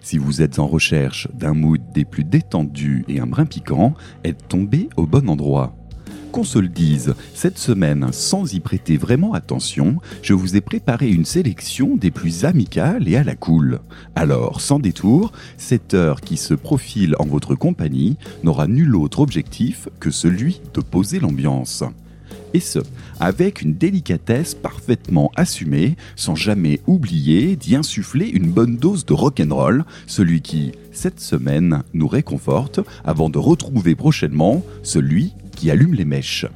si vous êtes en recherche d'un mood des plus détendus et un brin piquant, êtes tombé au bon endroit. Qu'on se le dise, cette semaine, sans y prêter vraiment attention, je vous ai préparé une sélection des plus amicales et à la cool. Alors, sans détour, cette heure qui se profile en votre compagnie n'aura nul autre objectif que celui de poser l'ambiance et ce, avec une délicatesse parfaitement assumée, sans jamais oublier d'y insuffler une bonne dose de rock'n'roll, celui qui, cette semaine, nous réconforte avant de retrouver prochainement celui qui allume les mèches.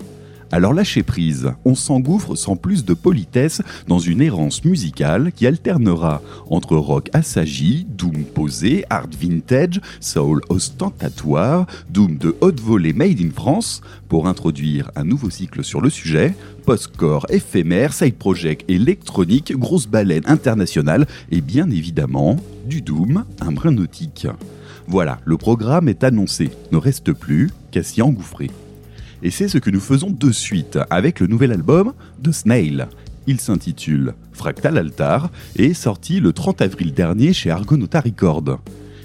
Alors lâchez prise, on s'engouffre sans plus de politesse dans une errance musicale qui alternera entre rock assagi, doom posé, art vintage, soul ostentatoire, doom de haute volée made in France, pour introduire un nouveau cycle sur le sujet, post-core éphémère, side project électronique, grosse baleine internationale et bien évidemment du doom, un brin nautique. Voilà, le programme est annoncé, ne reste plus qu'à s'y engouffrer. Et c'est ce que nous faisons de suite avec le nouvel album de Snail. Il s'intitule Fractal Altar et est sorti le 30 avril dernier chez Argonauta Records.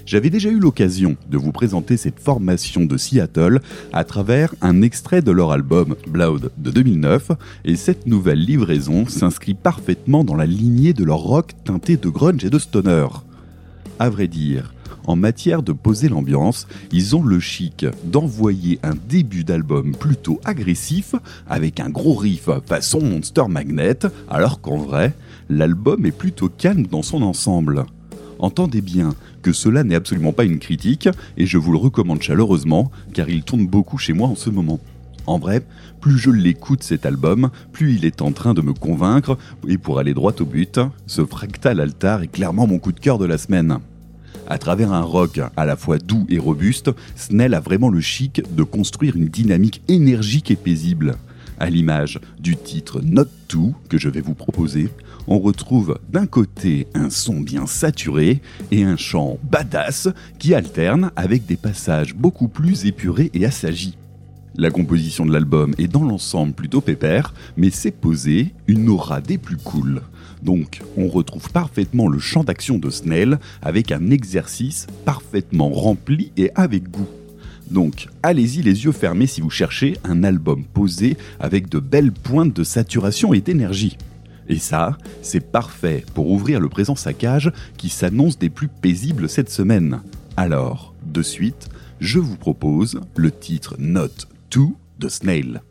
J'avais déjà eu l'occasion de vous présenter cette formation de Seattle à travers un extrait de leur album Blood de 2009 et cette nouvelle livraison s'inscrit parfaitement dans la lignée de leur rock teinté de grunge et de stoner. À vrai dire, en matière de poser l'ambiance, ils ont le chic d'envoyer un début d'album plutôt agressif avec un gros riff façon Monster Magnet, alors qu'en vrai, l'album est plutôt calme dans son ensemble. Entendez bien que cela n'est absolument pas une critique et je vous le recommande chaleureusement car il tourne beaucoup chez moi en ce moment. En vrai, plus je l'écoute cet album, plus il est en train de me convaincre, et pour aller droit au but, ce fractal altar est clairement mon coup de cœur de la semaine. À travers un rock à la fois doux et robuste, Snell a vraiment le chic de construire une dynamique énergique et paisible. À l'image du titre Not To que je vais vous proposer, on retrouve d'un côté un son bien saturé et un chant badass qui alterne avec des passages beaucoup plus épurés et assagis. La composition de l'album est dans l'ensemble plutôt pépère, mais c'est posé une aura des plus cool. Donc, on retrouve parfaitement le champ d'action de Snell avec un exercice parfaitement rempli et avec goût. Donc, allez-y les yeux fermés si vous cherchez un album posé avec de belles pointes de saturation et d'énergie. Et ça, c'est parfait pour ouvrir le présent saccage qui s'annonce des plus paisibles cette semaine. Alors, de suite, je vous propose le titre Note 2 de Snail.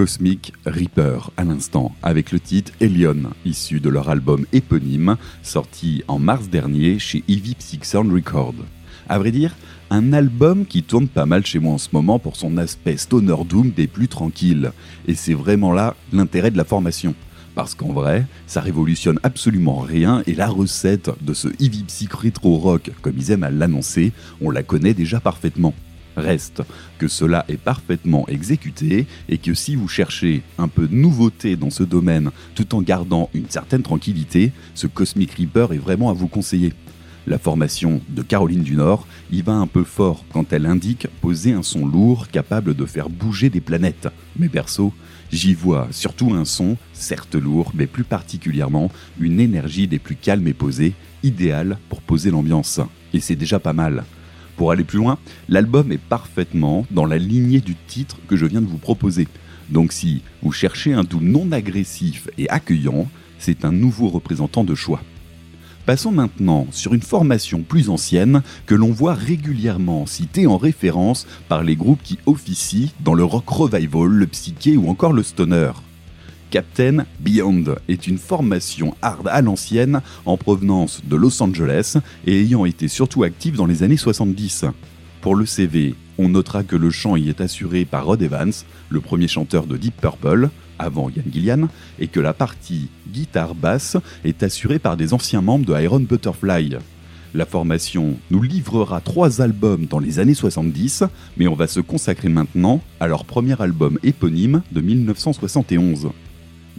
Cosmic Reaper à l'instant, avec le titre Elion, issu de leur album éponyme, sorti en mars dernier chez Eevee Psych Sound Record. À vrai dire, un album qui tourne pas mal chez moi en ce moment pour son aspect stoner doom des plus tranquilles. Et c'est vraiment là l'intérêt de la formation. Parce qu'en vrai, ça révolutionne absolument rien et la recette de ce Eevee Psych Retro Rock, comme ils aiment à l'annoncer, on la connaît déjà parfaitement. Reste que cela est parfaitement exécuté et que si vous cherchez un peu de nouveauté dans ce domaine tout en gardant une certaine tranquillité, ce Cosmic Reaper est vraiment à vous conseiller. La formation de Caroline du Nord y va un peu fort quand elle indique poser un son lourd capable de faire bouger des planètes. Mais perso, j'y vois surtout un son, certes lourd, mais plus particulièrement une énergie des plus calmes et posées, idéale pour poser l'ambiance. Et c'est déjà pas mal. Pour aller plus loin, l'album est parfaitement dans la lignée du titre que je viens de vous proposer. Donc si vous cherchez un doux non agressif et accueillant, c'est un nouveau représentant de choix. Passons maintenant sur une formation plus ancienne que l'on voit régulièrement citée en référence par les groupes qui officient dans le rock revival, le psyché ou encore le stoner. Captain Beyond est une formation hard à l'ancienne en provenance de Los Angeles et ayant été surtout active dans les années 70. Pour le CV, on notera que le chant y est assuré par Rod Evans, le premier chanteur de Deep Purple, avant Ian Gillian, et que la partie guitare-basse est assurée par des anciens membres de Iron Butterfly. La formation nous livrera trois albums dans les années 70, mais on va se consacrer maintenant à leur premier album éponyme de 1971.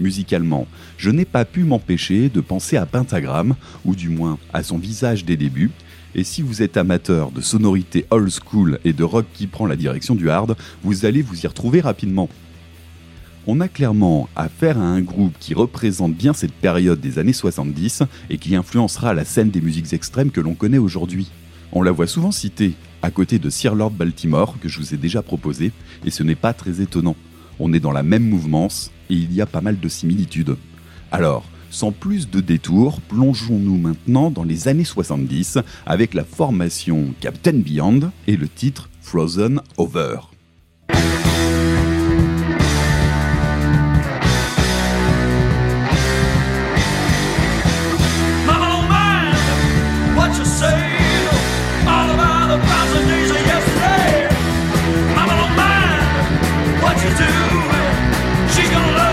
Musicalement, je n'ai pas pu m'empêcher de penser à Pentagram, ou du moins à son visage des débuts, et si vous êtes amateur de sonorités old school et de rock qui prend la direction du hard, vous allez vous y retrouver rapidement. On a clairement affaire à un groupe qui représente bien cette période des années 70 et qui influencera la scène des musiques extrêmes que l'on connaît aujourd'hui. On la voit souvent citée, à côté de Sir Lord Baltimore, que je vous ai déjà proposé, et ce n'est pas très étonnant. On est dans la même mouvance et il y a pas mal de similitudes. Alors, sans plus de détours, plongeons-nous maintenant dans les années 70 avec la formation Captain Beyond et le titre Frozen Over. to do. She's gonna love.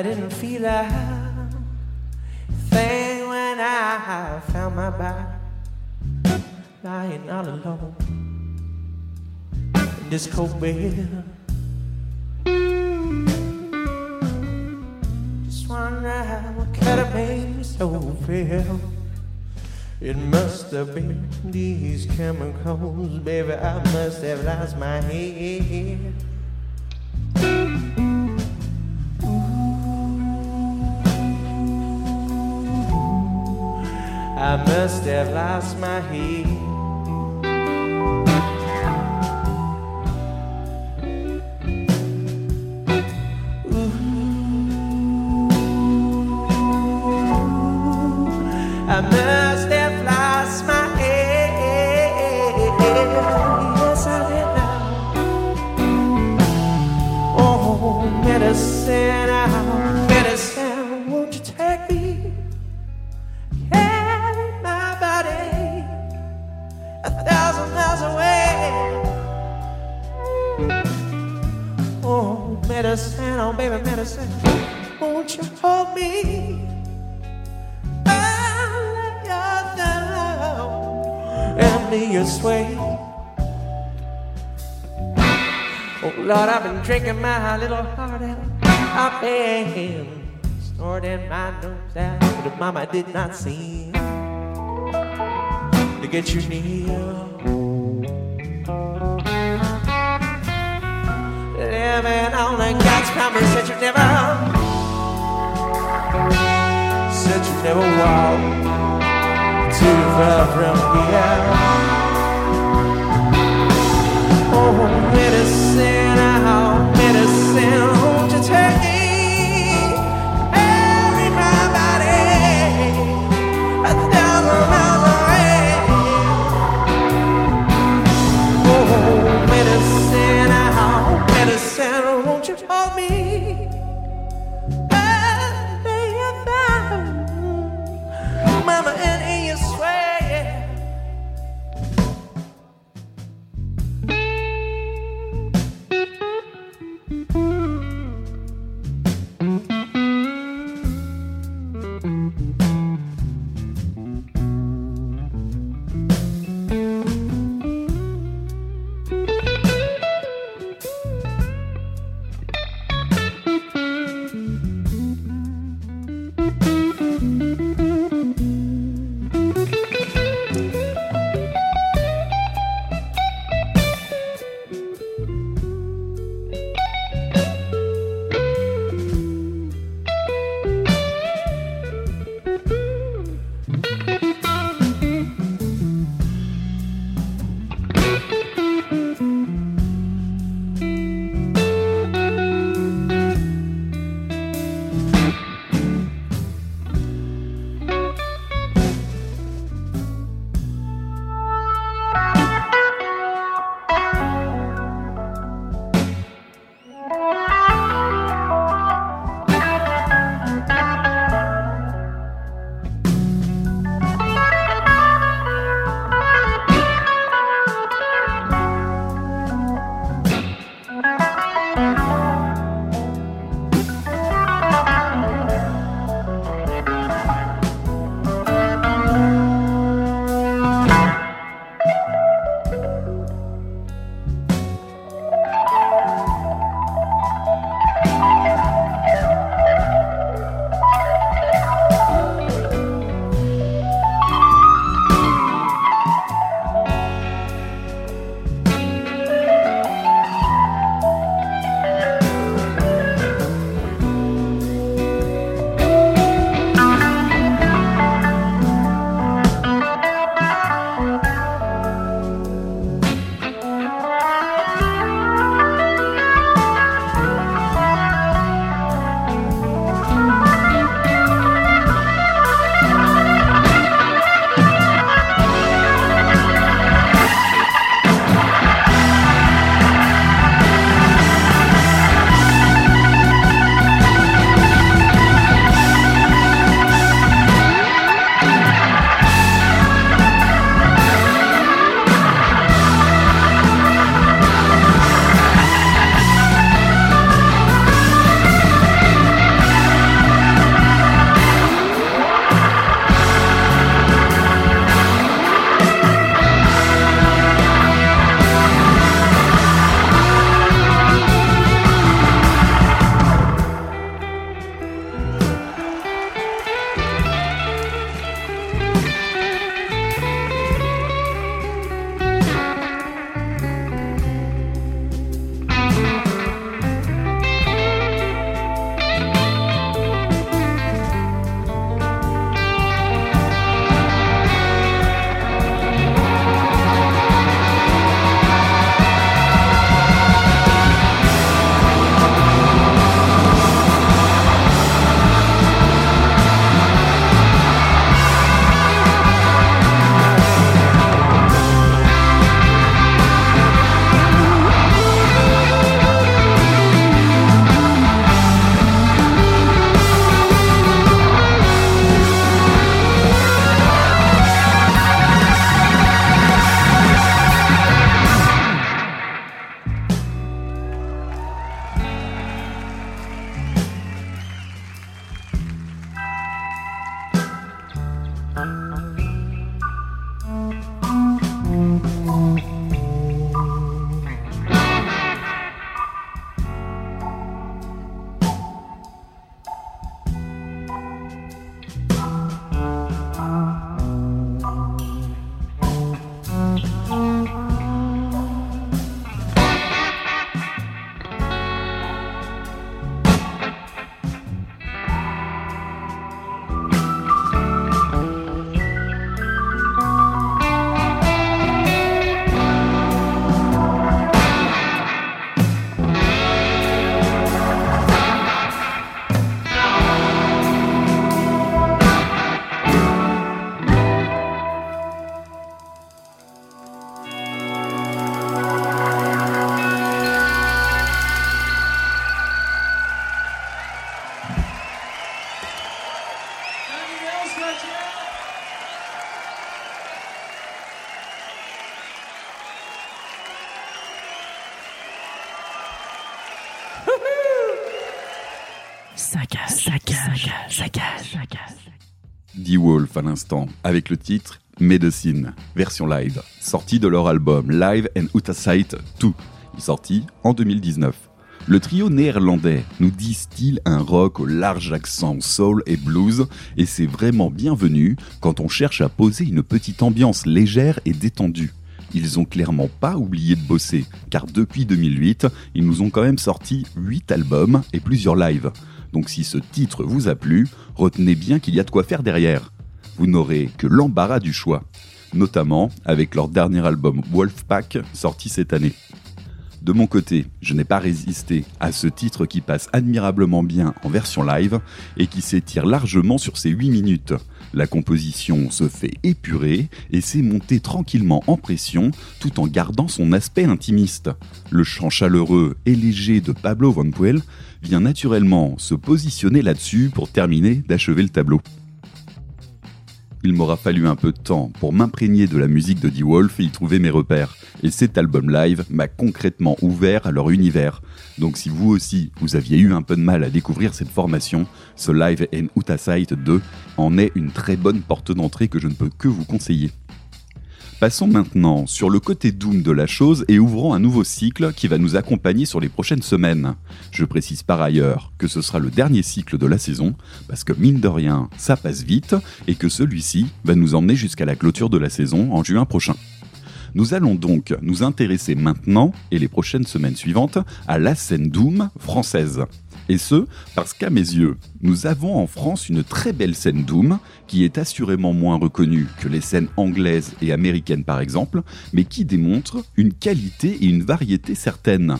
I didn't feel a thing when I found my body lying all alone in this cold bed. Just wonder what could have made me so feel. It must have been these chemicals, baby. I must have lost my head. I must have lost my head. Oh, medicine, oh, baby, medicine, won't you hold me? and me your sway. Oh Lord, I've been drinking my little heart out. I've been snorting my nose out, but Mama did not seem to get you near. Living on the God's promise that you never, said you never walk too far from here. Avec le titre Medicine, version live, sorti de leur album Live and Sight 2, sorti en 2019. Le trio néerlandais nous distille un rock au large accent soul et blues, et c'est vraiment bienvenu quand on cherche à poser une petite ambiance légère et détendue. Ils ont clairement pas oublié de bosser, car depuis 2008, ils nous ont quand même sorti 8 albums et plusieurs lives. Donc si ce titre vous a plu, retenez bien qu'il y a de quoi faire derrière. N'aurez que l'embarras du choix, notamment avec leur dernier album Wolfpack sorti cette année. De mon côté, je n'ai pas résisté à ce titre qui passe admirablement bien en version live et qui s'étire largement sur ses 8 minutes. La composition se fait épurer et s'est montée tranquillement en pression tout en gardant son aspect intimiste. Le chant chaleureux et léger de Pablo Van Puel vient naturellement se positionner là-dessus pour terminer d'achever le tableau. Il m'aura fallu un peu de temps pour m'imprégner de la musique de D-Wolf et y trouver mes repères. Et cet album live m'a concrètement ouvert à leur univers. Donc si vous aussi, vous aviez eu un peu de mal à découvrir cette formation, ce Live Uta Sight 2 en est une très bonne porte d'entrée que je ne peux que vous conseiller. Passons maintenant sur le côté doom de la chose et ouvrons un nouveau cycle qui va nous accompagner sur les prochaines semaines. Je précise par ailleurs que ce sera le dernier cycle de la saison, parce que mine de rien, ça passe vite, et que celui-ci va nous emmener jusqu'à la clôture de la saison en juin prochain. Nous allons donc nous intéresser maintenant, et les prochaines semaines suivantes, à la scène Doom française. Et ce, parce qu'à mes yeux, nous avons en France une très belle scène Doom, qui est assurément moins reconnue que les scènes anglaises et américaines par exemple, mais qui démontre une qualité et une variété certaines.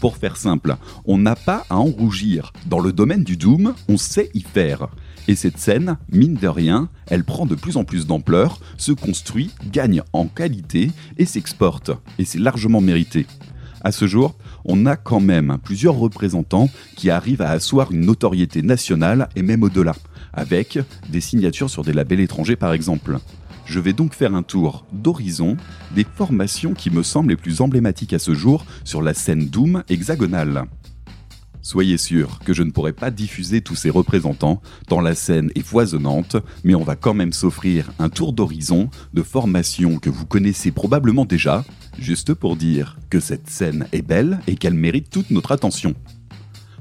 Pour faire simple, on n'a pas à en rougir. Dans le domaine du Doom, on sait y faire. Et cette scène, mine de rien, elle prend de plus en plus d'ampleur, se construit, gagne en qualité et s'exporte. Et c'est largement mérité. À ce jour, on a quand même plusieurs représentants qui arrivent à asseoir une notoriété nationale et même au-delà, avec des signatures sur des labels étrangers par exemple. Je vais donc faire un tour d'horizon des formations qui me semblent les plus emblématiques à ce jour sur la scène Doom hexagonale. Soyez sûr que je ne pourrai pas diffuser tous ces représentants, tant la scène est foisonnante, mais on va quand même s'offrir un tour d'horizon de formations que vous connaissez probablement déjà, juste pour dire que cette scène est belle et qu'elle mérite toute notre attention.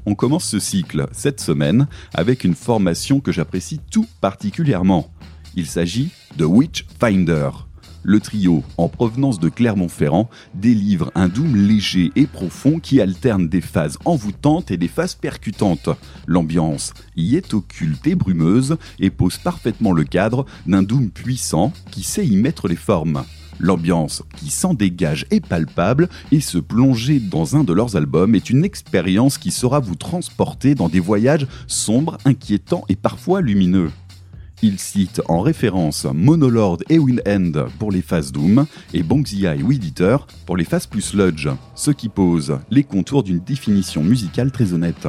On commence ce cycle cette semaine avec une formation que j'apprécie tout particulièrement. Il s'agit de Witchfinder. Le trio, en provenance de Clermont-Ferrand, délivre un doom léger et profond qui alterne des phases envoûtantes et des phases percutantes. L'ambiance y est occulte et brumeuse et pose parfaitement le cadre d'un doom puissant qui sait y mettre les formes. L'ambiance qui s'en dégage est palpable et se plonger dans un de leurs albums est une expérience qui saura vous transporter dans des voyages sombres, inquiétants et parfois lumineux. Il cite en référence Monolord et End pour les phases Doom et Bongzilla et Weed pour les phases plus Sludge, ce qui pose les contours d'une définition musicale très honnête.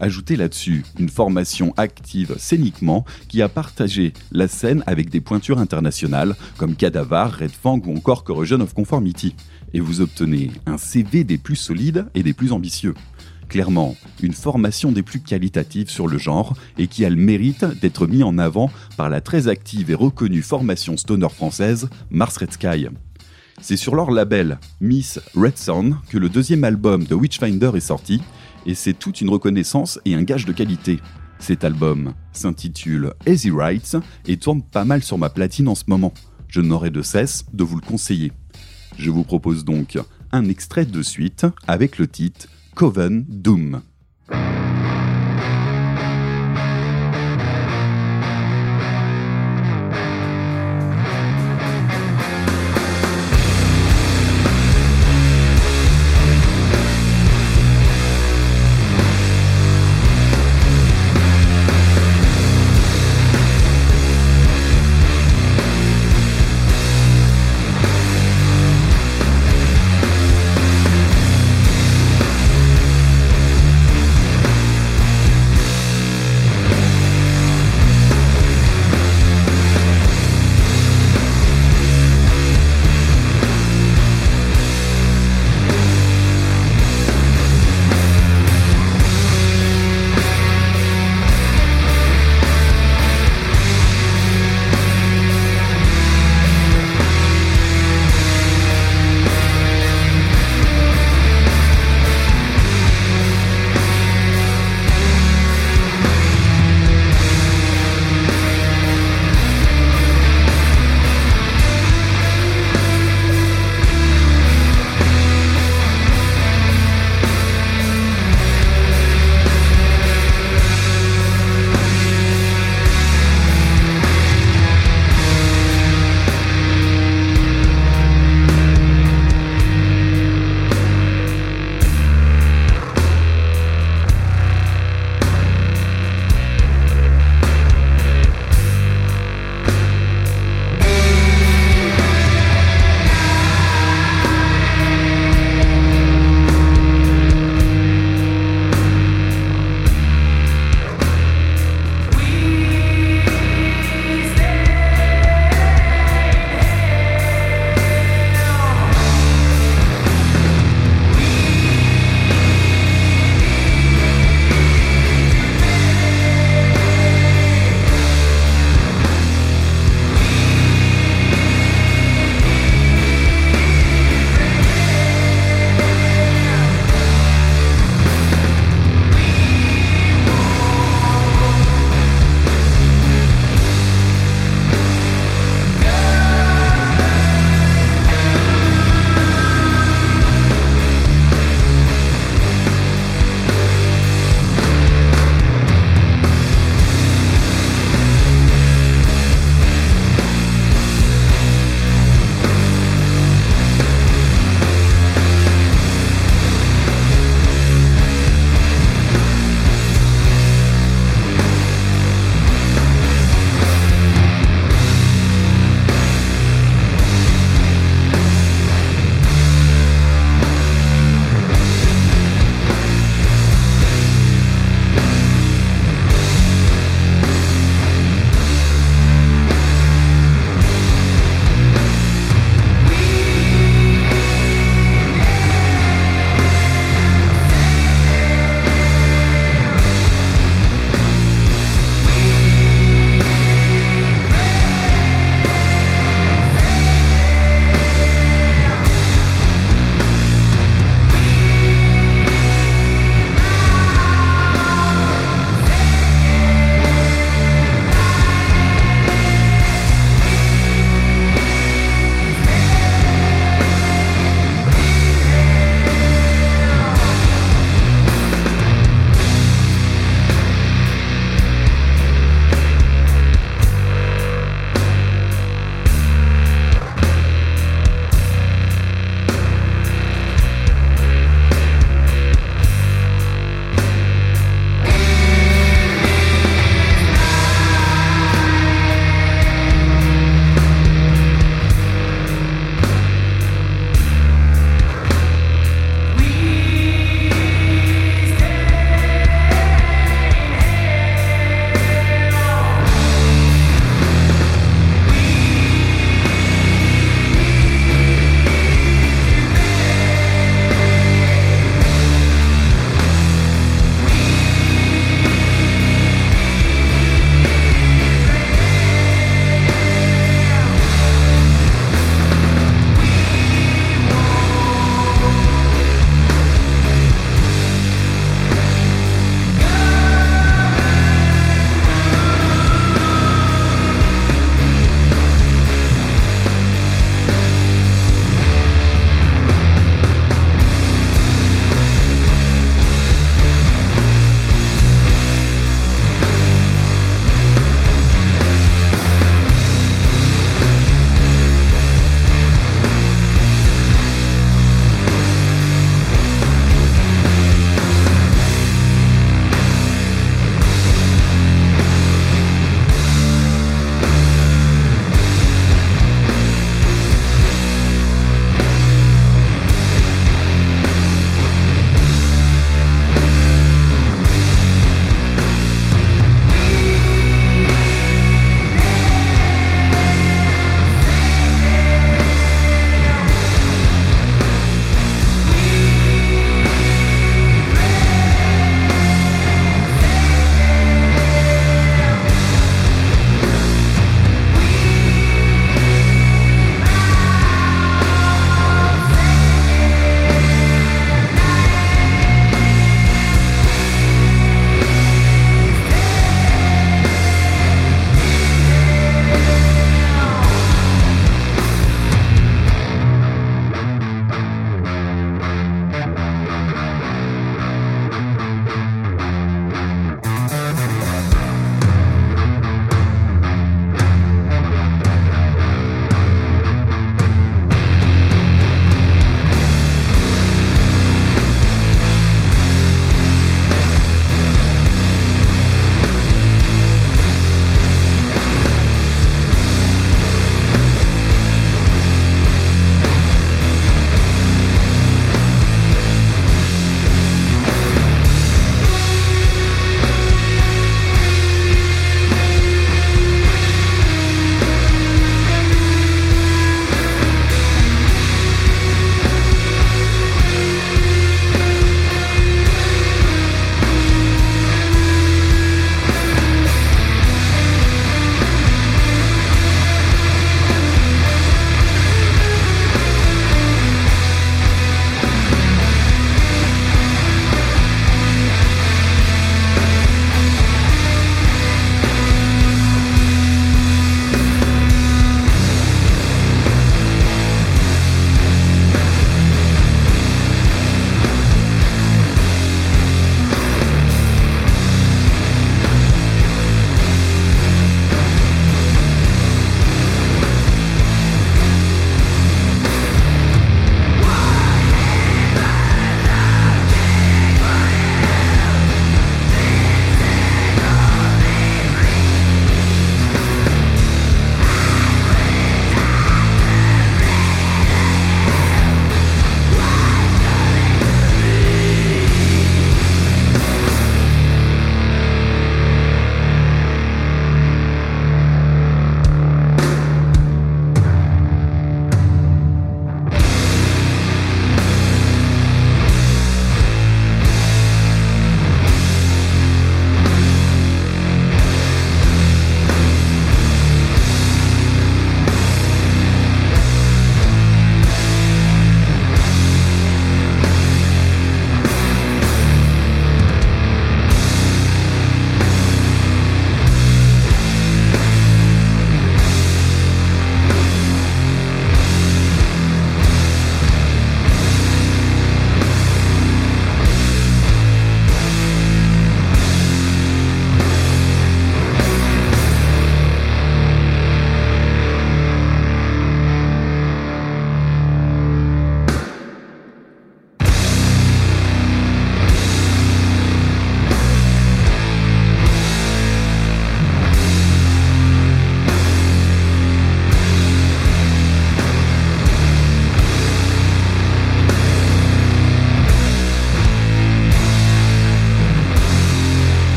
Ajoutez là-dessus une formation active scéniquement qui a partagé la scène avec des pointures internationales comme Cadavar, Red Fang ou encore Corrosion of Conformity. Et vous obtenez un CV des plus solides et des plus ambitieux. Clairement, une formation des plus qualitatives sur le genre et qui a le mérite d'être mis en avant par la très active et reconnue formation stoner française Mars Red Sky. C'est sur leur label Miss Red Sound que le deuxième album de Witchfinder est sorti et c'est toute une reconnaissance et un gage de qualité. Cet album s'intitule Easy Rights et tourne pas mal sur ma platine en ce moment. Je n'aurai de cesse de vous le conseiller. Je vous propose donc un extrait de suite avec le titre Coven Doom.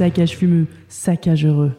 Saccage fumeux, saccage heureux.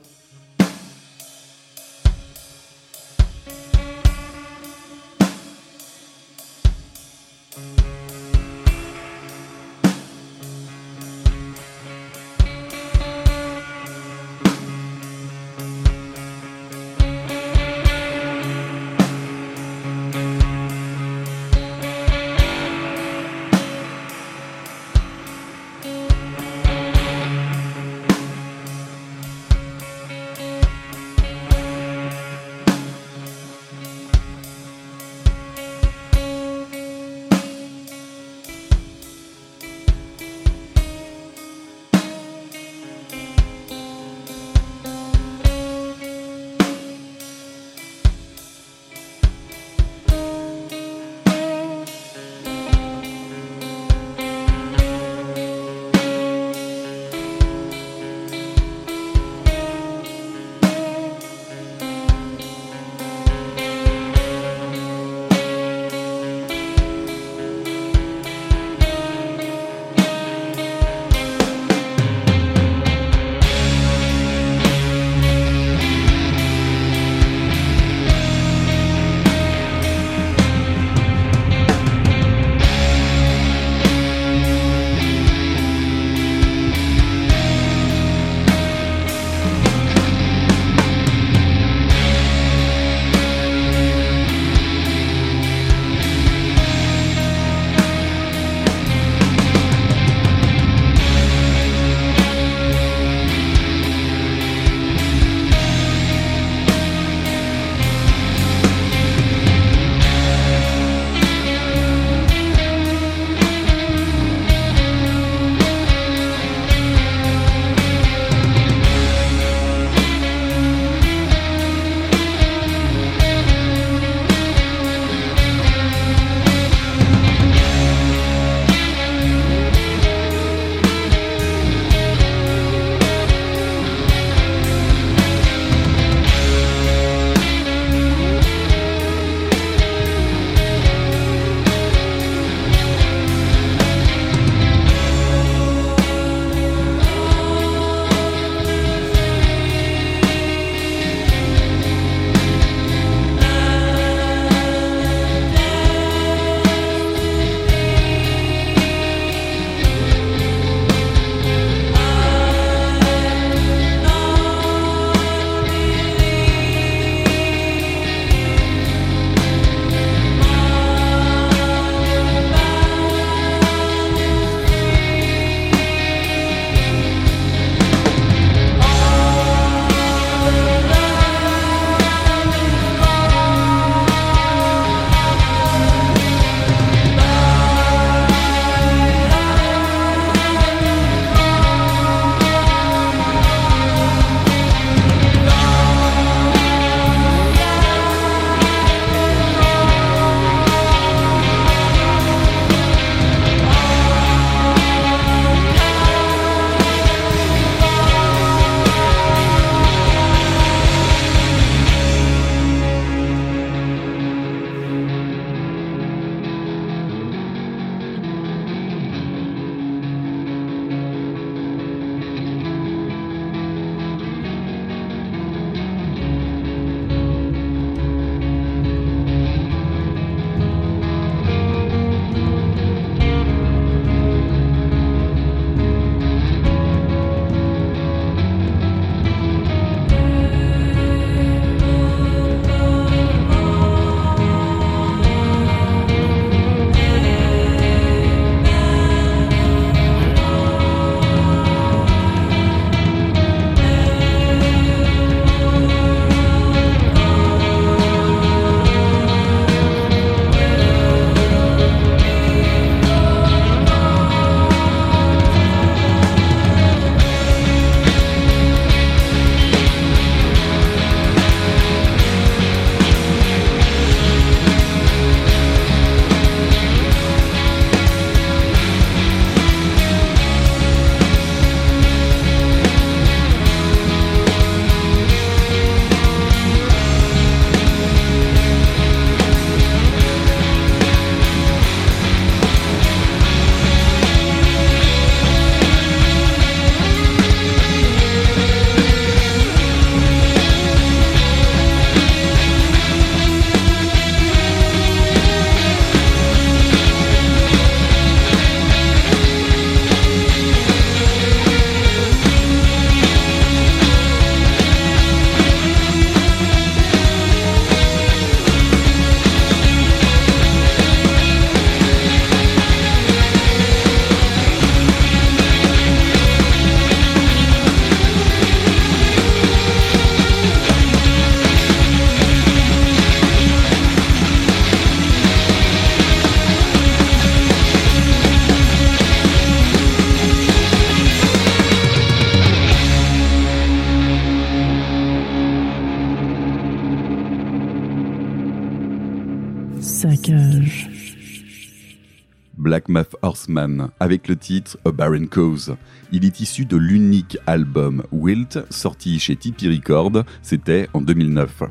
Math Horseman, avec le titre A Barren Cause. Il est issu de l'unique album Wilt, sorti chez Tipeee Records, c'était en 2009.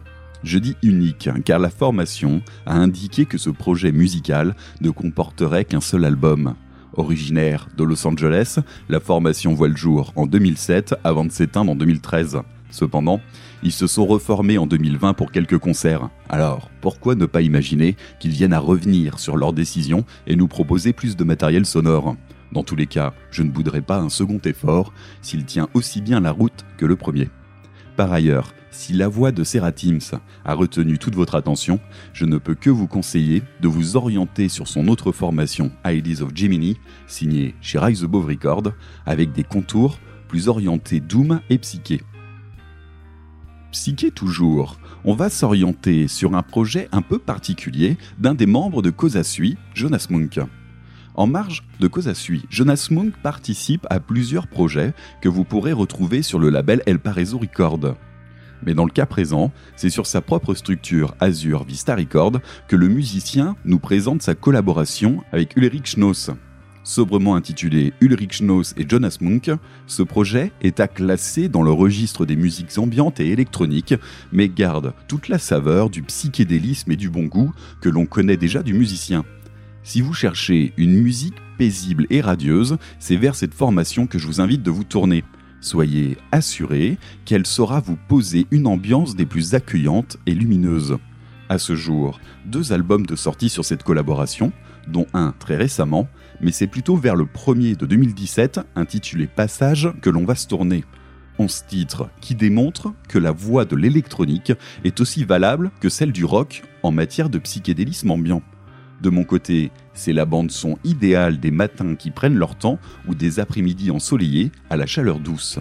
Je dis unique, car la formation a indiqué que ce projet musical ne comporterait qu'un seul album. Originaire de Los Angeles, la formation voit le jour en 2007 avant de s'éteindre en 2013. Cependant, ils se sont reformés en 2020 pour quelques concerts. Alors, pourquoi ne pas imaginer qu'ils viennent à revenir sur leur décision et nous proposer plus de matériel sonore? Dans tous les cas, je ne bouderai pas un second effort s'il tient aussi bien la route que le premier. Par ailleurs, si la voix de Sarah a retenu toute votre attention, je ne peux que vous conseiller de vous orienter sur son autre formation, Ideas of Gemini, signée chez Rise Above Record, avec des contours plus orientés Doom et Psyché. Psyché toujours, on va s'orienter sur un projet un peu particulier d'un des membres de Kosasui, Jonas Munk. En marge de Kosasui, Jonas Munk participe à plusieurs projets que vous pourrez retrouver sur le label El Paraiso Record. Mais dans le cas présent, c'est sur sa propre structure Azure Vista Record que le musicien nous présente sa collaboration avec Ulrich Schnoss. Sobrement intitulé Ulrich Schnoss et Jonas Munk, ce projet est à classer dans le registre des musiques ambiantes et électroniques, mais garde toute la saveur du psychédélisme et du bon goût que l'on connaît déjà du musicien. Si vous cherchez une musique paisible et radieuse, c'est vers cette formation que je vous invite de vous tourner. Soyez assurés qu'elle saura vous poser une ambiance des plus accueillantes et lumineuses. À ce jour, deux albums de sortie sur cette collaboration, dont un très récemment, mais c'est plutôt vers le premier de 2017, intitulé Passage, que l'on va se tourner. 11 titres qui démontrent que la voix de l'électronique est aussi valable que celle du rock en matière de psychédélisme ambiant. De mon côté, c'est la bande son idéale des matins qui prennent leur temps ou des après-midi ensoleillés à la chaleur douce.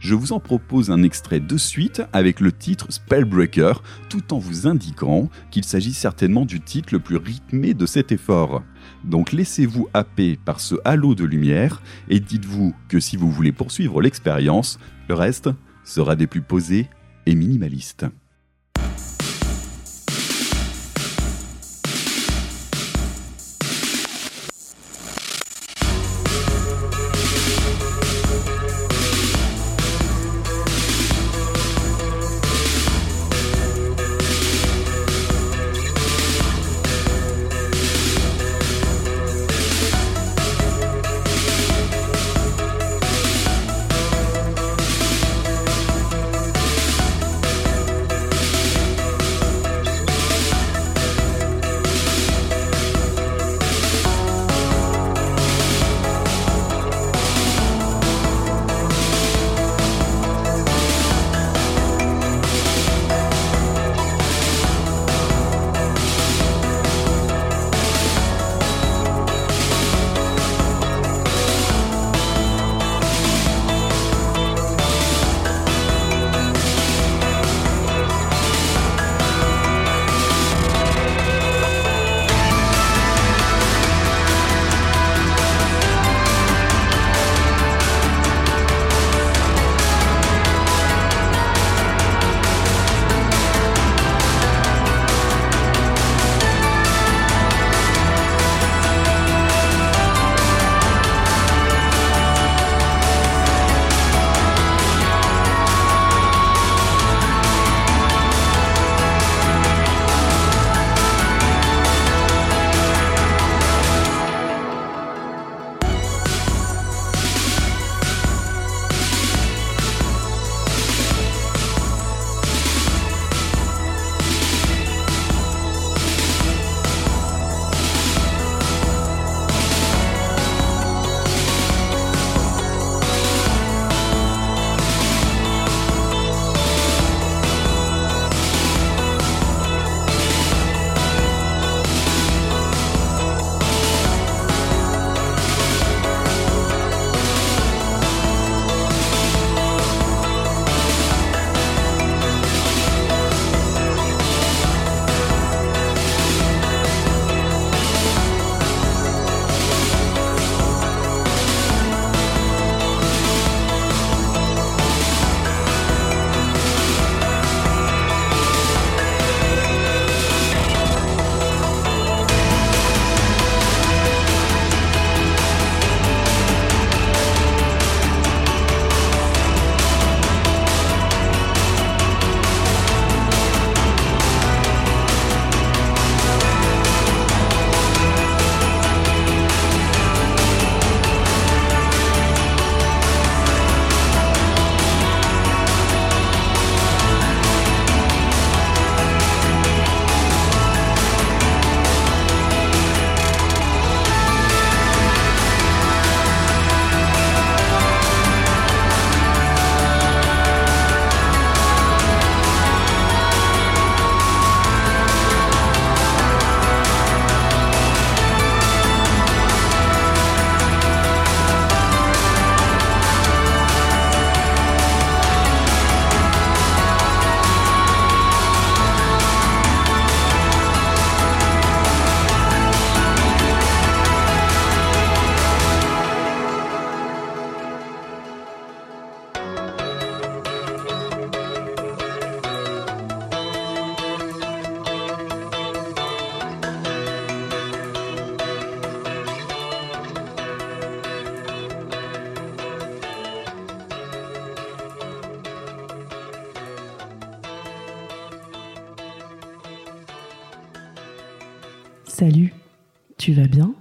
Je vous en propose un extrait de suite avec le titre Spellbreaker, tout en vous indiquant qu'il s'agit certainement du titre le plus rythmé de cet effort. Donc laissez-vous happer par ce halo de lumière et dites-vous que si vous voulez poursuivre l'expérience, le reste sera des plus posés et minimalistes. Tu vas bien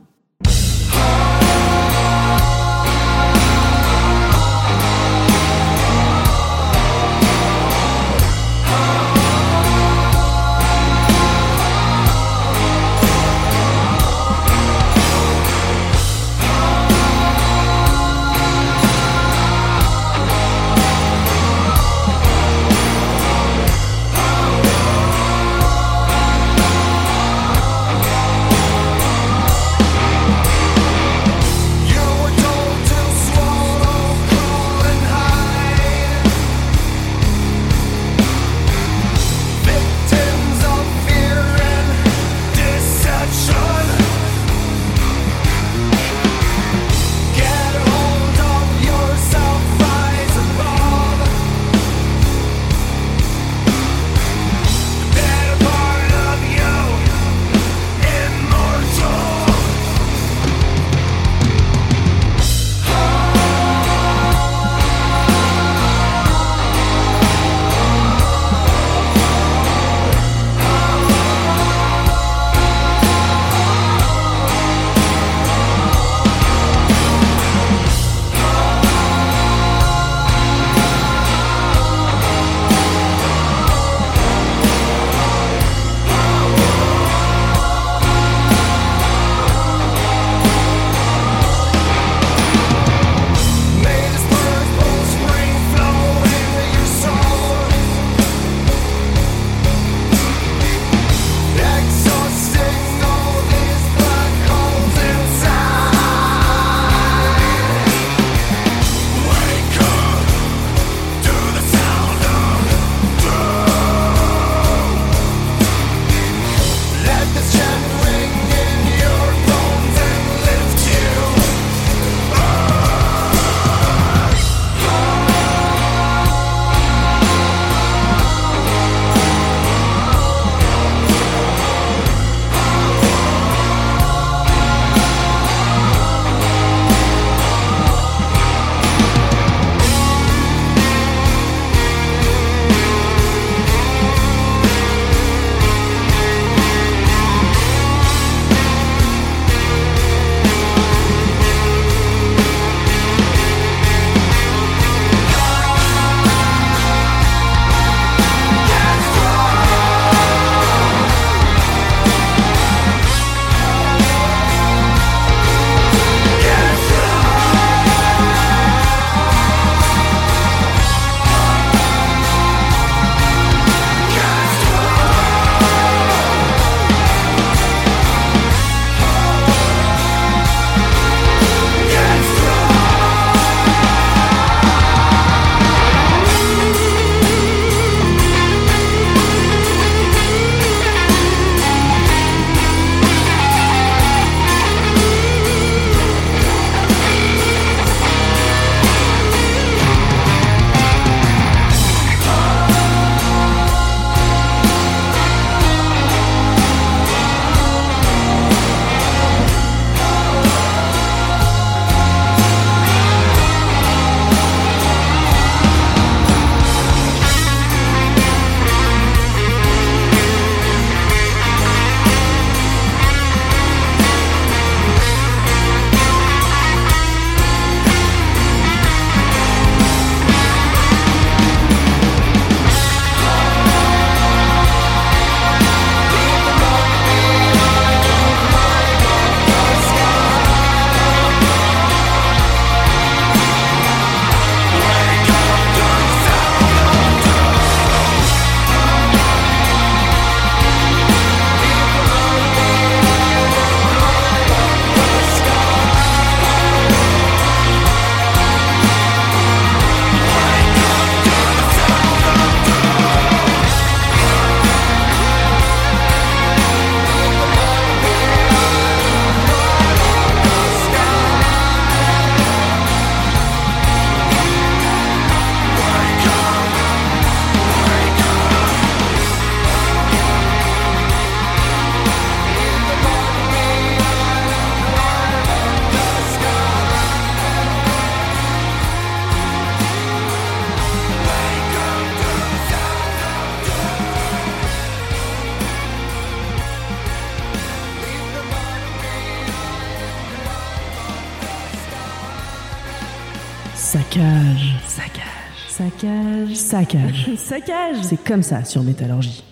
C'est comme ça sur Métallurgie.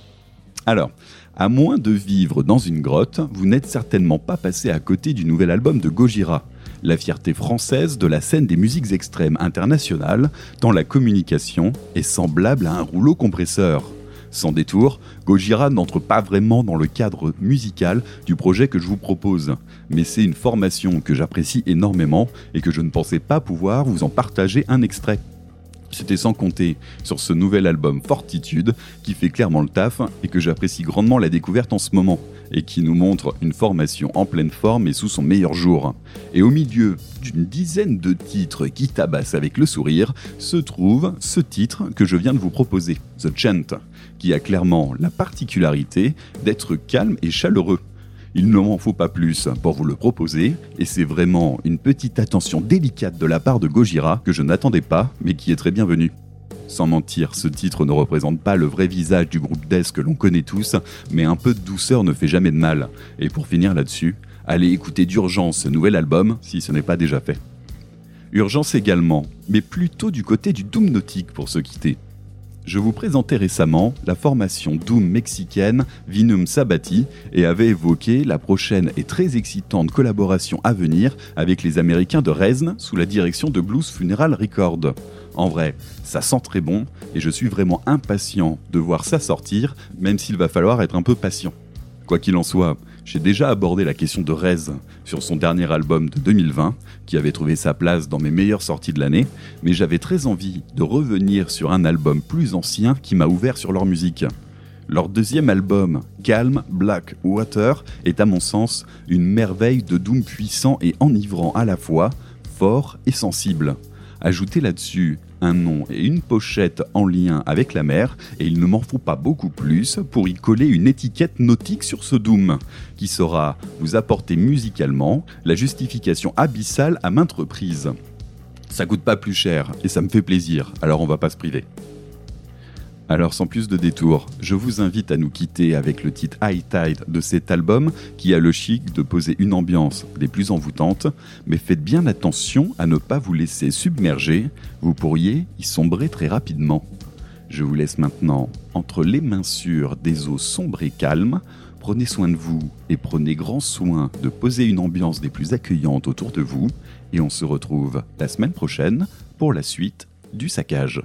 Alors, à moins de vivre dans une grotte, vous n'êtes certainement pas passé à côté du nouvel album de Gojira, la fierté française de la scène des musiques extrêmes internationales, tant la communication est semblable à un rouleau compresseur. Sans détour, Gojira n'entre pas vraiment dans le cadre musical du projet que je vous propose, mais c'est une formation que j'apprécie énormément et que je ne pensais pas pouvoir vous en partager un extrait. C'était sans compter sur ce nouvel album Fortitude qui fait clairement le taf et que j'apprécie grandement la découverte en ce moment et qui nous montre une formation en pleine forme et sous son meilleur jour. Et au milieu d'une dizaine de titres qui tabassent avec le sourire se trouve ce titre que je viens de vous proposer, The Chant, qui a clairement la particularité d'être calme et chaleureux. Il ne m'en faut pas plus pour vous le proposer, et c'est vraiment une petite attention délicate de la part de Gojira que je n'attendais pas, mais qui est très bienvenue. Sans mentir, ce titre ne représente pas le vrai visage du groupe Death que l'on connaît tous, mais un peu de douceur ne fait jamais de mal. Et pour finir là-dessus, allez écouter d'urgence ce nouvel album si ce n'est pas déjà fait. Urgence également, mais plutôt du côté du Doom nautique pour se quitter. Je vous présentais récemment la formation Doom mexicaine Vinum Sabati et avais évoqué la prochaine et très excitante collaboration à venir avec les Américains de Reznor sous la direction de Blues Funeral Record. En vrai, ça sent très bon et je suis vraiment impatient de voir ça sortir, même s'il va falloir être un peu patient. Quoi qu'il en soit, j'ai déjà abordé la question de Rez sur son dernier album de 2020, qui avait trouvé sa place dans mes meilleures sorties de l'année, mais j'avais très envie de revenir sur un album plus ancien qui m'a ouvert sur leur musique. Leur deuxième album, Calm Black Water, est à mon sens une merveille de doom puissant et enivrant à la fois, fort et sensible. Ajoutez là-dessus un nom et une pochette en lien avec la mer, et il ne m'en faut pas beaucoup plus pour y coller une étiquette nautique sur ce Doom, qui saura vous apporter musicalement la justification abyssale à maintes reprises. Ça coûte pas plus cher, et ça me fait plaisir, alors on va pas se priver. Alors sans plus de détours, je vous invite à nous quitter avec le titre High Tide de cet album qui a le chic de poser une ambiance des plus envoûtantes, mais faites bien attention à ne pas vous laisser submerger, vous pourriez y sombrer très rapidement. Je vous laisse maintenant entre les mains sûres des eaux sombres et calmes, prenez soin de vous et prenez grand soin de poser une ambiance des plus accueillantes autour de vous, et on se retrouve la semaine prochaine pour la suite du saccage.